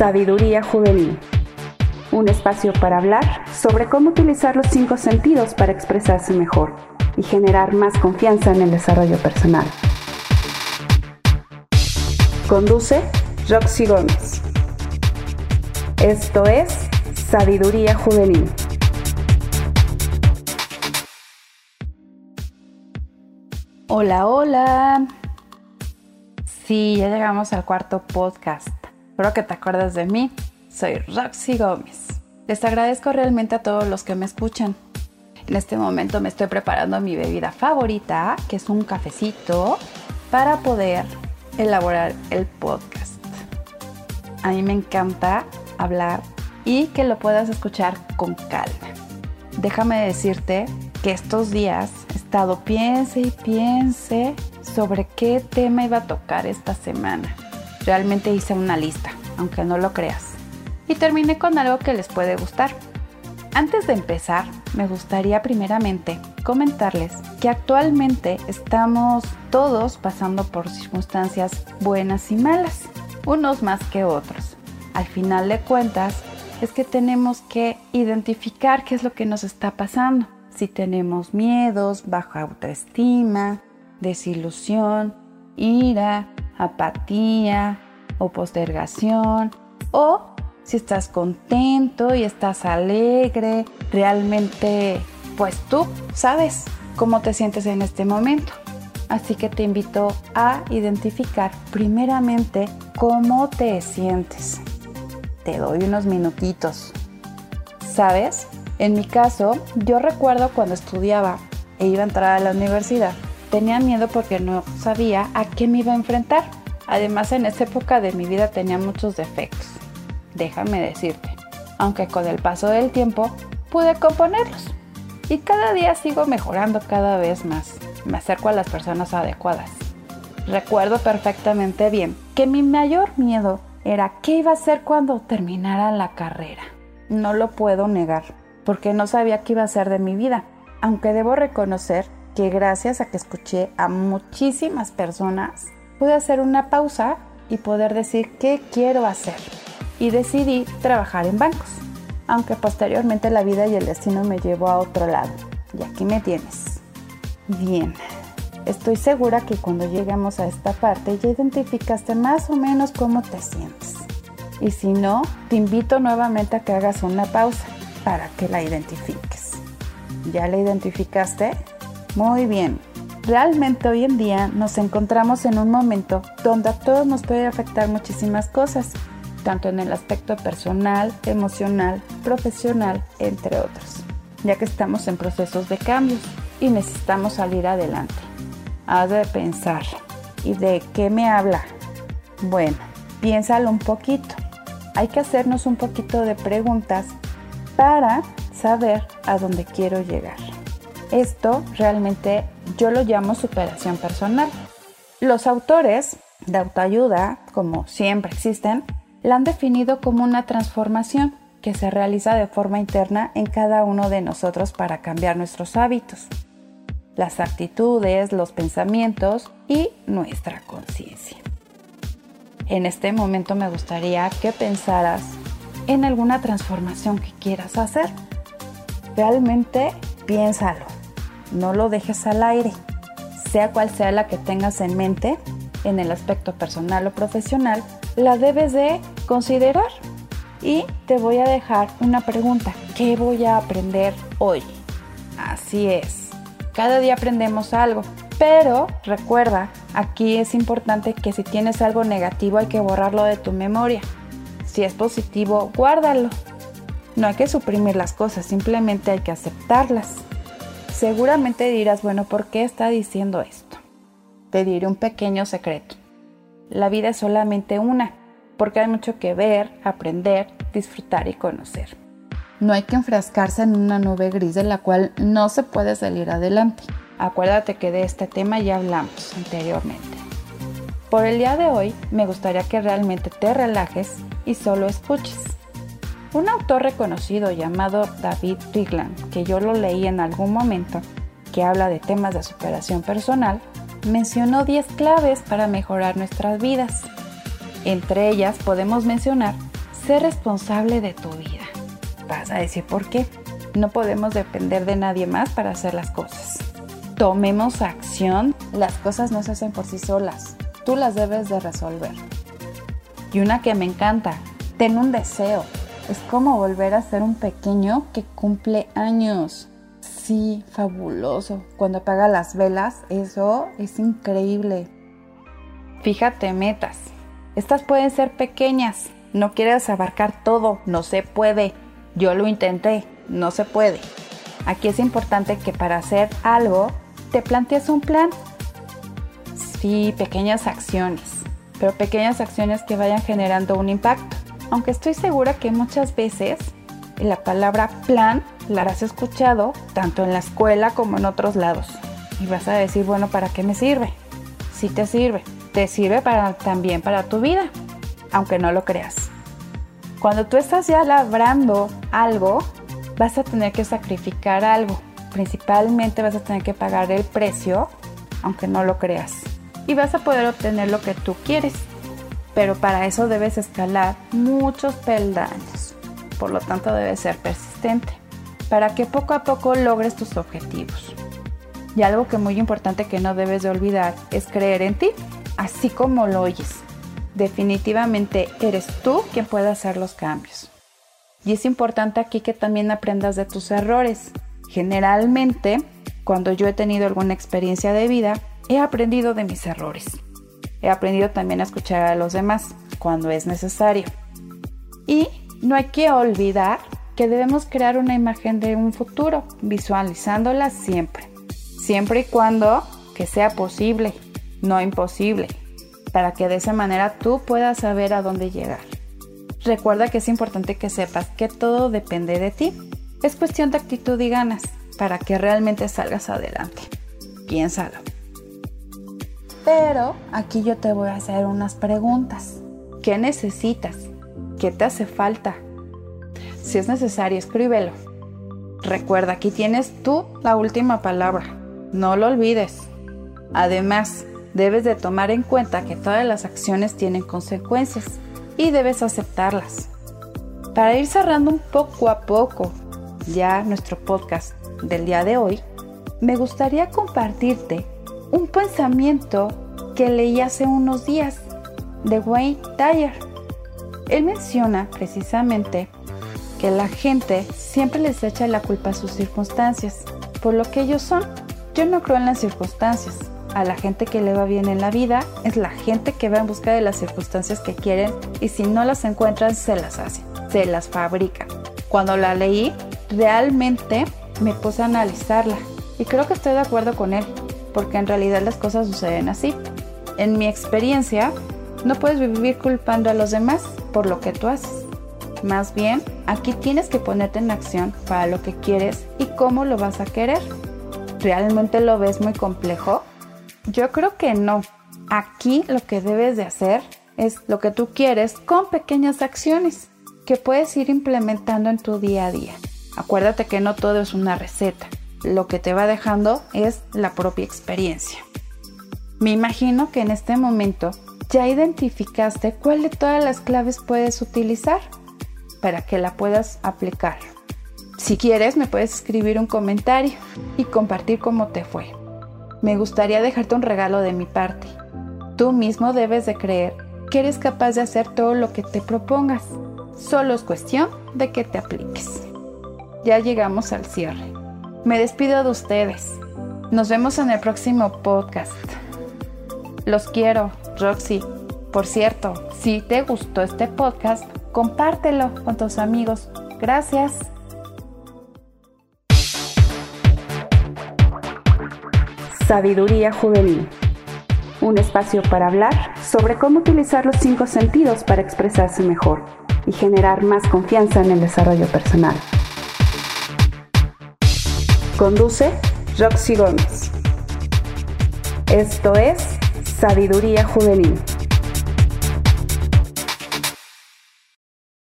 Sabiduría Juvenil. Un espacio para hablar sobre cómo utilizar los cinco sentidos para expresarse mejor y generar más confianza en el desarrollo personal. Conduce Roxy Gómez. Esto es Sabiduría Juvenil. Hola, hola. Sí, ya llegamos al cuarto podcast. Espero que te acuerdas de mí. Soy Roxy Gómez. Les agradezco realmente a todos los que me escuchan. En este momento me estoy preparando mi bebida favorita, que es un cafecito, para poder elaborar el podcast. A mí me encanta hablar y que lo puedas escuchar con calma. Déjame decirte que estos días he estado piense y piense sobre qué tema iba a tocar esta semana. Realmente hice una lista, aunque no lo creas. Y terminé con algo que les puede gustar. Antes de empezar, me gustaría primeramente comentarles que actualmente estamos todos pasando por circunstancias buenas y malas, unos más que otros. Al final de cuentas, es que tenemos que identificar qué es lo que nos está pasando. Si tenemos miedos, baja autoestima, desilusión, ira, apatía o postergación, o si estás contento y estás alegre, realmente, pues tú sabes cómo te sientes en este momento. Así que te invito a identificar primeramente cómo te sientes. Te doy unos minutitos. ¿Sabes? En mi caso, yo recuerdo cuando estudiaba e iba a entrar a la universidad, tenía miedo porque no sabía a qué me iba a enfrentar. Además, en esa época de mi vida tenía muchos defectos. Déjame decirte, aunque con el paso del tiempo pude componerlos. Y cada día sigo mejorando cada vez más. Me acerco a las personas adecuadas. Recuerdo perfectamente bien que mi mayor miedo era qué iba a hacer cuando terminara la carrera. No lo puedo negar, porque no sabía qué iba a hacer de mi vida, aunque debo reconocer gracias a que escuché a muchísimas personas, pude hacer una pausa y poder decir qué quiero hacer. Y decidí trabajar en bancos, aunque posteriormente la vida y el destino me llevó a otro lado. Y aquí me tienes. Bien, estoy segura que cuando llegamos a esta parte ya identificaste más o menos cómo te sientes. Y si no, te invito nuevamente a que hagas una pausa para que la identifiques. ¿Ya la identificaste? Muy bien. Realmente hoy en día nos encontramos en un momento donde a todos nos puede afectar muchísimas cosas, tanto en el aspecto personal, emocional, profesional, entre otros, ya que estamos en procesos de cambios y necesitamos salir adelante. Has de pensar, ¿y de qué me habla? Bueno, piénsalo un poquito. Hay que hacernos un poquito de preguntas para saber a dónde quiero llegar. Esto realmente yo lo llamo superación personal. Los autores de autoayuda, como siempre existen, la han definido como una transformación que se realiza de forma interna en cada uno de nosotros para cambiar nuestros hábitos, las actitudes, los pensamientos y nuestra conciencia. En este momento me gustaría que pensaras en alguna transformación que quieras hacer. Realmente piénsalo no lo dejes al aire. Sea cual sea la que tengas en mente, en el aspecto personal o profesional, la debes de considerar. Y te voy a dejar una pregunta. ¿Qué voy a aprender hoy? Así es. Cada día aprendemos algo. Pero recuerda, aquí es importante que si tienes algo negativo hay que borrarlo de tu memoria. Si es positivo, guárdalo. No hay que suprimir las cosas, simplemente hay que aceptarlas. Seguramente dirás, bueno, ¿por qué está diciendo esto? Te diré un pequeño secreto. La vida es solamente una, porque hay mucho que ver, aprender, disfrutar y conocer. No hay que enfrascarse en una nube gris de la cual no se puede salir adelante. Acuérdate que de este tema ya hablamos anteriormente. Por el día de hoy me gustaría que realmente te relajes y solo escuches. Un autor reconocido llamado David Rigland, que yo lo leí en algún momento, que habla de temas de superación personal, mencionó 10 claves para mejorar nuestras vidas. Entre ellas podemos mencionar Sé responsable de tu vida. Vas a decir por qué. No podemos depender de nadie más para hacer las cosas. Tomemos acción. Las cosas no se hacen por sí solas. Tú las debes de resolver. Y una que me encanta. Ten un deseo. Es como volver a ser un pequeño que cumple años. Sí, fabuloso. Cuando apaga las velas, eso es increíble. Fíjate metas. Estas pueden ser pequeñas. No quieres abarcar todo. No se puede. Yo lo intenté. No se puede. Aquí es importante que para hacer algo te plantees un plan. Sí, pequeñas acciones. Pero pequeñas acciones que vayan generando un impacto. Aunque estoy segura que muchas veces la palabra plan la has escuchado tanto en la escuela como en otros lados. Y vas a decir, bueno, ¿para qué me sirve? Sí te sirve. Te sirve para, también para tu vida, aunque no lo creas. Cuando tú estás ya labrando algo, vas a tener que sacrificar algo. Principalmente vas a tener que pagar el precio, aunque no lo creas. Y vas a poder obtener lo que tú quieres. Pero para eso debes escalar muchos peldaños. Por lo tanto, debes ser persistente para que poco a poco logres tus objetivos. Y algo que muy importante que no debes de olvidar es creer en ti, así como lo oyes. Definitivamente eres tú quien puede hacer los cambios. Y es importante aquí que también aprendas de tus errores. Generalmente, cuando yo he tenido alguna experiencia de vida, he aprendido de mis errores. He aprendido también a escuchar a los demás cuando es necesario. Y no hay que olvidar que debemos crear una imagen de un futuro, visualizándola siempre. Siempre y cuando que sea posible, no imposible, para que de esa manera tú puedas saber a dónde llegar. Recuerda que es importante que sepas que todo depende de ti. Es cuestión de actitud y ganas para que realmente salgas adelante. Piénsalo. Pero aquí yo te voy a hacer unas preguntas. ¿Qué necesitas? ¿Qué te hace falta? Si es necesario, escríbelo. Recuerda, aquí tienes tú la última palabra. No lo olvides. Además, debes de tomar en cuenta que todas las acciones tienen consecuencias y debes aceptarlas. Para ir cerrando un poco a poco ya nuestro podcast del día de hoy, me gustaría compartirte un pensamiento que leí hace unos días de Wayne Dyer. Él menciona precisamente que la gente siempre les echa la culpa a sus circunstancias, por lo que ellos son. Yo no creo en las circunstancias. A la gente que le va bien en la vida es la gente que va en busca de las circunstancias que quieren y si no las encuentran se las hacen, se las fabrican. Cuando la leí, realmente me puse a analizarla y creo que estoy de acuerdo con él, porque en realidad las cosas suceden así. En mi experiencia, no puedes vivir culpando a los demás por lo que tú haces. Más bien, aquí tienes que ponerte en acción para lo que quieres y cómo lo vas a querer. ¿Realmente lo ves muy complejo? Yo creo que no. Aquí lo que debes de hacer es lo que tú quieres con pequeñas acciones que puedes ir implementando en tu día a día. Acuérdate que no todo es una receta. Lo que te va dejando es la propia experiencia. Me imagino que en este momento ya identificaste cuál de todas las claves puedes utilizar para que la puedas aplicar. Si quieres, me puedes escribir un comentario y compartir cómo te fue. Me gustaría dejarte un regalo de mi parte. Tú mismo debes de creer que eres capaz de hacer todo lo que te propongas. Solo es cuestión de que te apliques. Ya llegamos al cierre. Me despido de ustedes. Nos vemos en el próximo podcast. Los quiero, Roxy. Por cierto, si te gustó este podcast, compártelo con tus amigos. Gracias. Sabiduría Juvenil. Un espacio para hablar sobre cómo utilizar los cinco sentidos para expresarse mejor y generar más confianza en el desarrollo personal. Conduce Roxy Gómez. Esto es Sabiduría Juvenil.